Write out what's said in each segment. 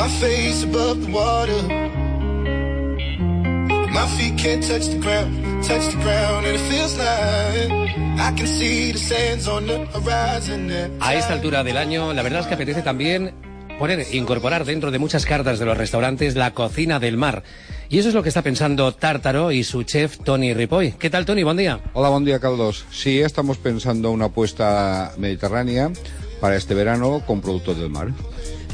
My face above the water. My feet can't touch the ground, touch the ground, and it feels like I can see the sands on the horizon. A esta altura del año, la verdad es que apetece también poner, incorporar dentro de muchas cartas de los restaurantes la cocina del mar. Y eso es lo que está pensando Tártaro y su chef Tony Ripoll. ¿Qué tal, Tony? Buen día. Hola, buen día, Carlos. Sí, estamos pensando una apuesta mediterránea para este verano con productos del mar.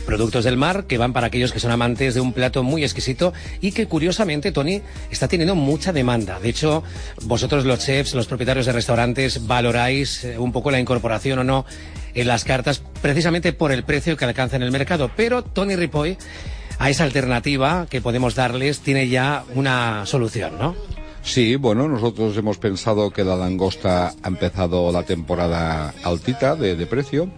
Productos del mar que van para aquellos que son amantes de un plato muy exquisito y que curiosamente, Tony, está teniendo mucha demanda. De hecho, vosotros los chefs, los propietarios de restaurantes, valoráis eh, un poco la incorporación o no en las cartas precisamente por el precio que alcanza en el mercado. Pero Tony Ripoll, a esa alternativa que podemos darles, tiene ya una solución, ¿no? Sí, bueno, nosotros hemos pensado que la langosta ha empezado la temporada altita de, de precio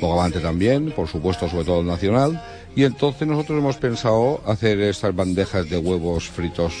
Bogavante también, por supuesto, sobre todo el nacional. Y entonces nosotros hemos pensado hacer estas bandejas de huevos fritos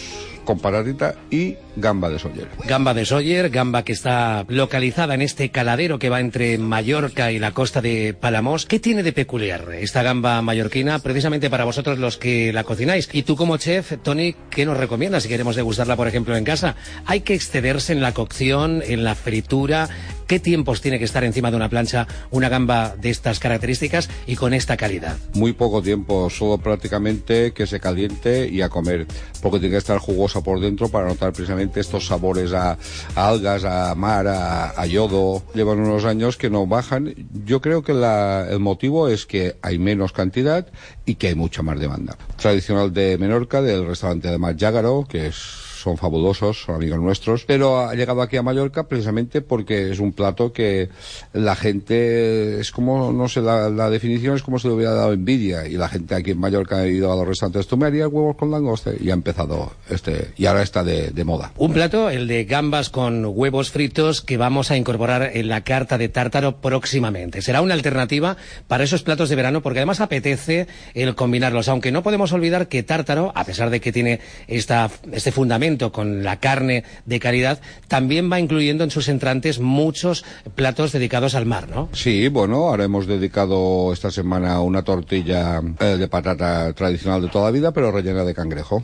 con paradita y gamba de Soller. Gamba de Soller, gamba que está localizada en este caladero que va entre Mallorca y la costa de Palamos. ¿Qué tiene de peculiar esta gamba mallorquina precisamente para vosotros los que la cocináis? Y tú como chef, Tony, ¿qué nos recomiendas si queremos degustarla, por ejemplo, en casa? ¿Hay que excederse en la cocción, en la fritura? ¿Qué tiempos tiene que estar encima de una plancha una gamba de estas características y con esta calidad? Muy poco tiempo, solo prácticamente que se caliente y a comer, porque tiene que estar jugosa por dentro para notar precisamente estos sabores a, algas, a mar, a, yodo. Llevan unos años que no bajan. Yo creo que la, el motivo es que hay menos cantidad y que hay mucha más demanda. Tradicional de Menorca, del restaurante de Jágaro, que es son fabulosos, son amigos nuestros, pero ha llegado aquí a Mallorca precisamente porque es un plato que la gente, es como, no sé, la, definición es como si le hubiera dado envidia y la gente aquí en Mallorca ha ido a los restaurantes, tú huevos con langosta y ha empezado este, y ahora está de, de moda. Un plato, el de gambas con huevos fritos que vamos a incorporar en la carta de tártaro próximamente. Será una alternativa para esos platos de verano porque además apetece el combinarlos, aunque no podemos olvidar que tártaro, a pesar de que tiene esta, este fundamento con la carne de calidad, también va incluyendo en sus entrantes muchos platos dedicados al mar, ¿no? Sí, bueno, ahora hemos dedicado esta semana una tortilla eh, de patata tradicional de toda la vida, pero rellena de cangrejo.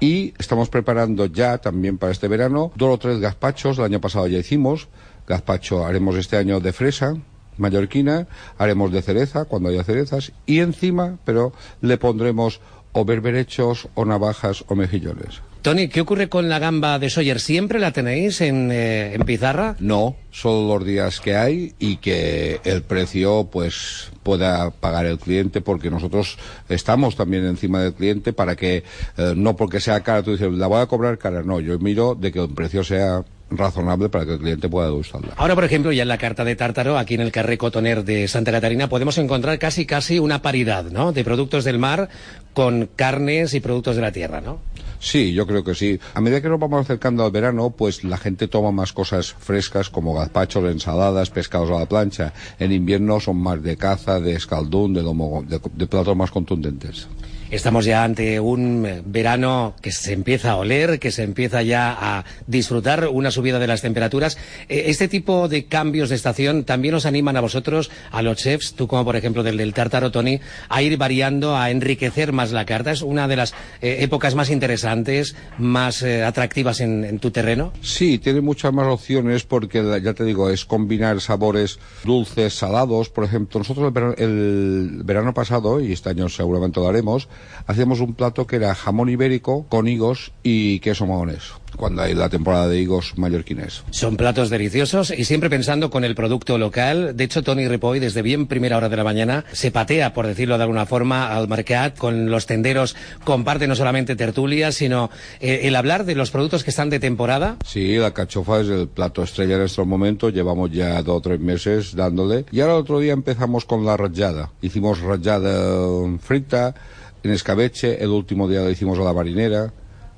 Y estamos preparando ya también para este verano dos o tres gazpachos, el año pasado ya hicimos, gazpacho haremos este año de fresa, mallorquina, haremos de cereza cuando haya cerezas y encima, pero le pondremos o berberechos o navajas o mejillones. Tony, ¿qué ocurre con la gamba de Sawyer? ¿Siempre la tenéis en, eh, en pizarra? No, solo los días que hay y que el precio pues pueda pagar el cliente porque nosotros estamos también encima del cliente para que eh, no porque sea cara tú dices la voy a cobrar cara, no, yo miro de que el precio sea razonable para que el cliente pueda degustarla. Ahora, por ejemplo, ya en la carta de Tártaro, aquí en el Carré Cotoner de Santa Catarina, podemos encontrar casi casi una paridad, ¿no? De productos del mar con carnes y productos de la tierra, ¿no? Sí, yo creo que sí. A medida que nos vamos acercando al verano, pues la gente toma más cosas frescas como gazpachos, ensaladas, pescados a la plancha. En invierno son más de caza, de escaldún, de, lomo, de, de platos más contundentes. Estamos ya ante un verano que se empieza a oler, que se empieza ya a disfrutar una subida de las temperaturas. Este tipo de cambios de estación también os animan a vosotros, a los chefs, tú como por ejemplo del, del Tony, a ir variando, a enriquecer más la carta. Es una de las eh, épocas más interesantes, más eh, atractivas en, en, tu terreno. Sí, tiene muchas más opciones porque, ya te digo, es combinar sabores dulces, salados. Por ejemplo, nosotros el verano, el verano pasado, y este año seguramente lo haremos, hacíamos un plato que era jamón ibérico con higos y queso mahonés cuando hay la temporada de higos mallorquines. Son platos deliciosos y siempre pensando con el producto local. De hecho, Tony Ripoll, desde bien primera hora de la mañana, se patea, por decirlo de alguna forma, al mercat con los tenderos. Comparte no solamente tertulias, sino eh, el hablar de los productos que están de temporada. Sí, la cachofa es el plato estrella en estos momentos. Llevamos ya dos o tres meses dándole. Y ahora el otro día empezamos con la rayada. Hicimos rayada frita en escabeche. El último día la hicimos a la marinera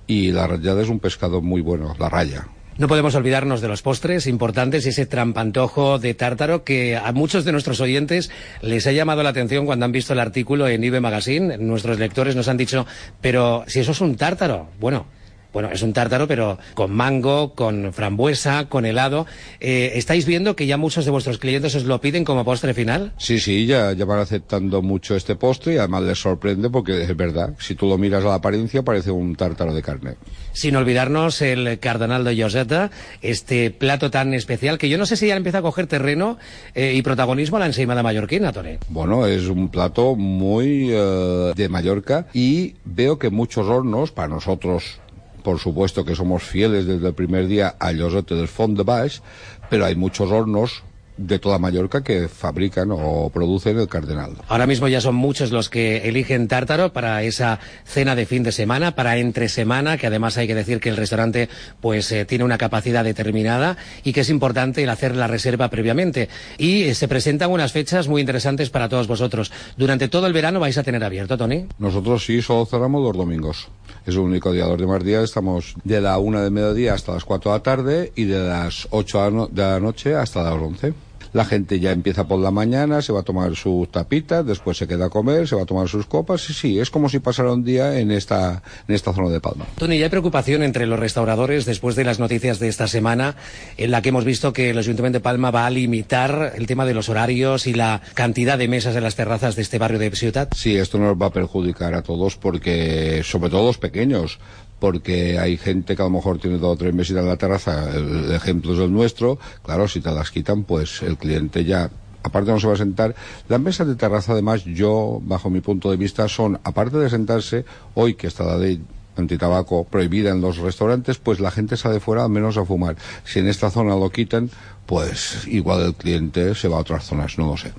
y la rayada es un pescado muy bueno, la raya. No podemos olvidarnos de los postres importantes y ese trampantojo de tártaro que a muchos de nuestros oyentes les ha llamado la atención cuando han visto el artículo en IBE Magazine. Nuestros lectores nos han dicho, pero si eso es un tártaro, bueno, bueno, es un tártaro, pero con mango, con frambuesa, con helado. Eh, ¿Estáis viendo que ya muchos de vuestros clientes os lo piden como postre final? Sí, sí, ya, ya van aceptando mucho este postre y además les sorprende porque es verdad, si tú lo miras a la apariencia parece un tártaro de carne. Sin olvidarnos el cardenal de Joseta, este plato tan especial que yo no sé si ya empieza a coger terreno eh, y protagonismo a la ensaimada mallorquina, Tore. Bueno, es un plato muy eh, de Mallorca y veo que muchos hornos, para nosotros por supuesto que somos fieles desde el primer día a Llosete del Font de Baix, pero hay muchos hornos de toda Mallorca que fabrican o producen el cardenal. Ahora mismo ya son muchos los que eligen tártaro para esa cena de fin de semana, para entre semana, que además hay que decir que el restaurante pues eh, tiene una capacidad determinada y que es importante el hacer la reserva previamente. Y eh, se presentan unas fechas muy interesantes para todos vosotros. Durante todo el verano vais a tener abierto, Tony. Nosotros sí, solo cerramos los domingos. Es el único día, los demás días. Estamos de la una de mediodía hasta las cuatro de la tarde y de las ocho de la noche hasta las once la gente ya empieza por la mañana, se va a tomar sus tapitas, después se queda a comer, se va a tomar sus copas, y sí, es como si pasara un día en esta, en esta zona de Palma. Tony, ya hay preocupación entre los restauradores después de las noticias de esta semana, en la que hemos visto que el Ayuntamiento de Palma va a limitar el tema de los horarios y la cantidad de mesas en las terrazas de este barrio de Ciutat. Sí, esto nos va a perjudicar a todos porque, sobre todo los pequeños, porque hay gente que a lo mejor tiene dos o tres meses en la terraza, el ejemplo es el nuestro, claro, si te las quitan, pues el cliente ya aparte no se va a sentar. Las mesas de terraza, además, yo, bajo mi punto de vista, son, aparte de sentarse, hoy que está la ley antitabaco prohibida en los restaurantes, pues la gente sale fuera al menos a fumar. Si en esta zona lo quitan, pues igual el cliente se va a otras zonas, no lo sé.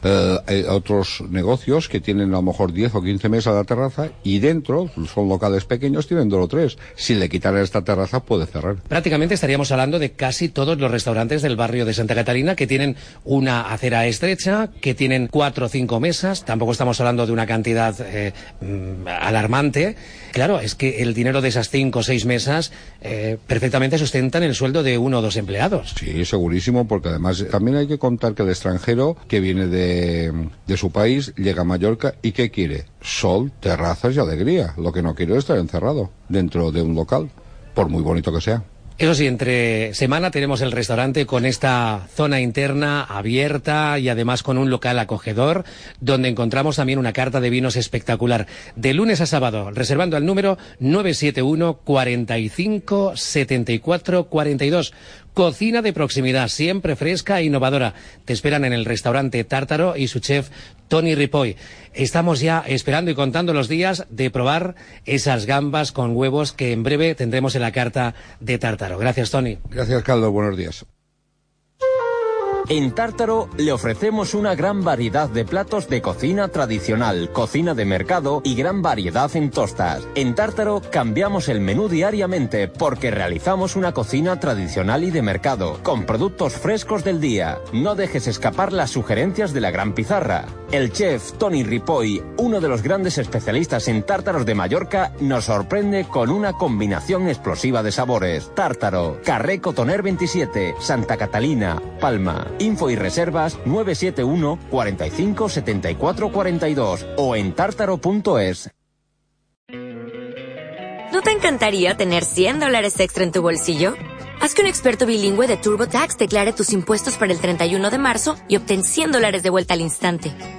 hay otros negocios que tienen a lo mejor 10 o 15 mesas de terraza y dentro, son locales pequeños, tienen dos o tres. Si le quitaran esta terraza, puede cerrar. Prácticamente estaríamos hablando de casi todos los restaurantes del barrio de Santa Catalina que tienen una acera estrecha, que tienen cuatro o cinco mesas. Tampoco estamos hablando de una cantidad eh, mm, alarmante. Claro, es que el dinero de esas cinco o seis mesas eh, perfectamente sustentan el sueldo de uno o dos empleados. Sí, segurísimo, porque además también hay que contar que el extranjero que viene de, de su país llega a Mallorca y ¿qué quiere? Sol, terrazas y alegría. Lo que no quiere es estar encerrado dentro de un local, por muy bonito que sea. Eso sí, entre semana tenemos el restaurante con esta zona interna abierta y además con un local acogedor donde encontramos también una carta de vinos espectacular. De lunes a sábado, reservando al número 971 45 74 42. Cocina de proximidad, siempre fresca e innovadora. Te esperan en el restaurante Tártaro y su chef Tony Ripoy. Estamos ya esperando y contando los días de probar esas gambas con huevos que en breve tendremos en la carta de Tártaro. Gracias, Tony. Gracias, Caldo. Buenos días. En Tártaro le ofrecemos una gran variedad de platos de cocina tradicional, cocina de mercado y gran variedad en tostas. En Tártaro cambiamos el menú diariamente porque realizamos una cocina tradicional y de mercado, con productos frescos del día. No dejes escapar las sugerencias de la gran pizarra. El chef Tony Ripoll, uno de los grandes especialistas en tártaros de Mallorca, nos sorprende con una combinación explosiva de sabores. Tártaro, Carré Cotoner 27, Santa Catalina, Palma. Info y reservas 971 45 74 42 o en tártaro.es. ¿No te encantaría tener 100 dólares extra en tu bolsillo? Haz que un experto bilingüe de TurboTax declare tus impuestos para el 31 de marzo y obtén 100 dólares de vuelta al instante.